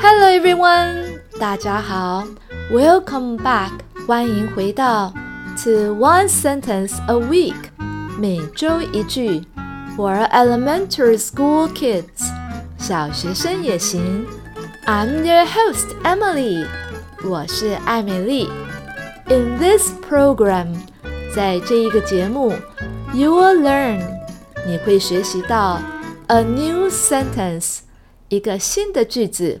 Hello everyone，大家好，Welcome back，欢迎回到 To One Sentence a Week，每周一句，For elementary school kids，小学生也行。I'm your host Emily，我是艾美丽。In this program，在这一个节目，You will learn，你会学习到 a new sentence，一个新的句子。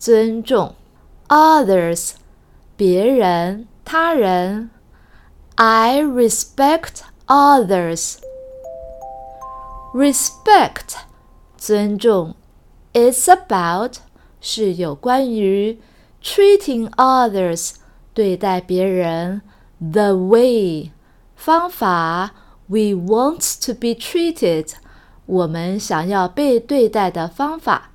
尊重，others，别人、他人。I respect others. Respect，尊重。It's about 是有关于 treating others 对待别人 the way 方法 we want to be treated 我们想要被对待的方法。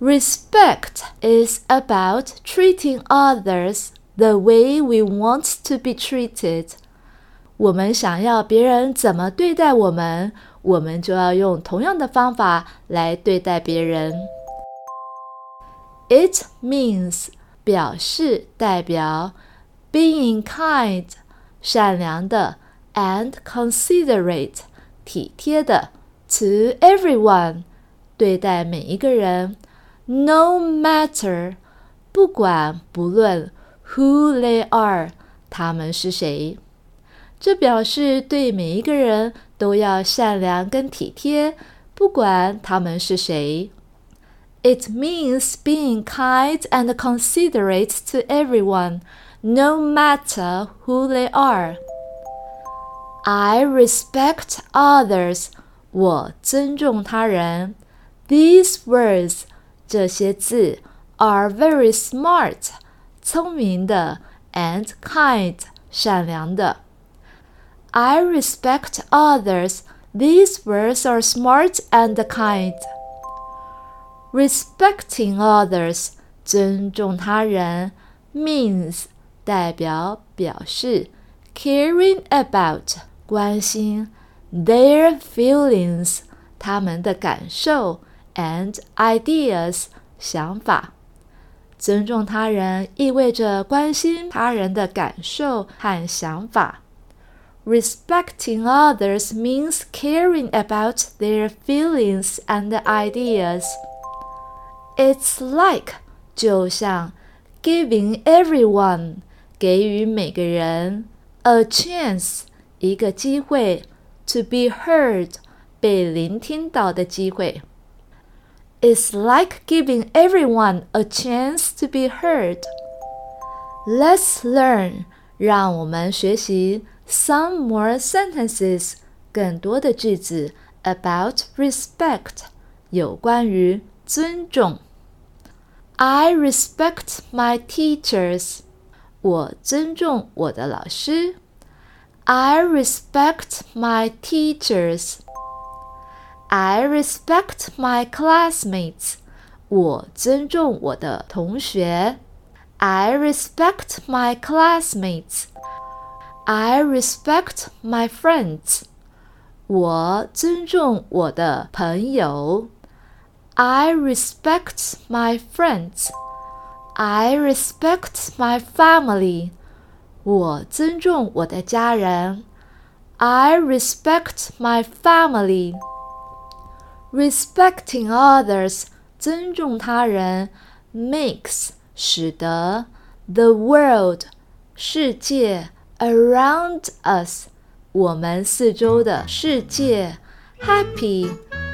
Respect is about treating others the way we want to be treated. 我们想要别人怎么对待我们，我们就要用同样的方法来对待别人。It means 表示代表 being kind 善良的 and considerate 体贴的 to everyone 对待每一个人。 no matter，不管不论，who they are，他们是谁。这表示对每一个人都要善良跟体贴，不管他们是谁。It means being kind and considerate to everyone, no matter who they are. I respect others. 我尊重他人。These words 这些字 are very smart，聪明的，and kind，善良的。I respect others. These words are smart and kind. Respecting others，尊重他人，means 代表表示 caring about 关心 their feelings 他们的感受。 and ideas 想法。尊重他人意味着关心他人的感受和想法。Respecting others means caring about their feelings and ideas. It's like 就像 giving everyone 给予每个人 a chance 一个机会 to be heard 被聆听到的机会。 It's like giving everyone a chance to be heard. Let's learn. 让我们学习 some more sentences 更多的句子 about respect 有关于尊重。I respect my teachers. 我尊重我的老师。I respect my teachers. I respect my classmates. 我尊重我的同学。I respect my classmates. I respect my friends. 我尊重我的朋友。I respect my friends. I respect my family. 我尊重我的家人。I respect my family. Respecting others，尊重他人，makes 使得 the world 世界 around us 我们四周的世界 happy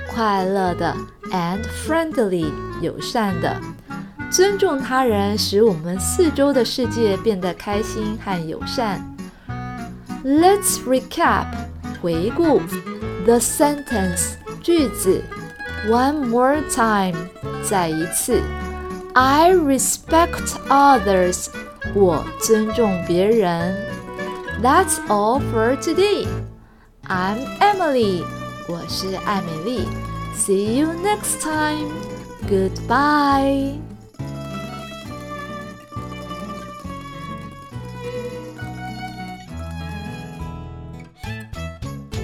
快乐的 and friendly 友善的。尊重他人使我们四周的世界变得开心和友善。Let's recap 回顾 the sentence。 句子，One more time，再一次。 I respect others. 我尊重别人。That's all for today. I'm Emily. 我是艾美丽。See you next time. Goodbye.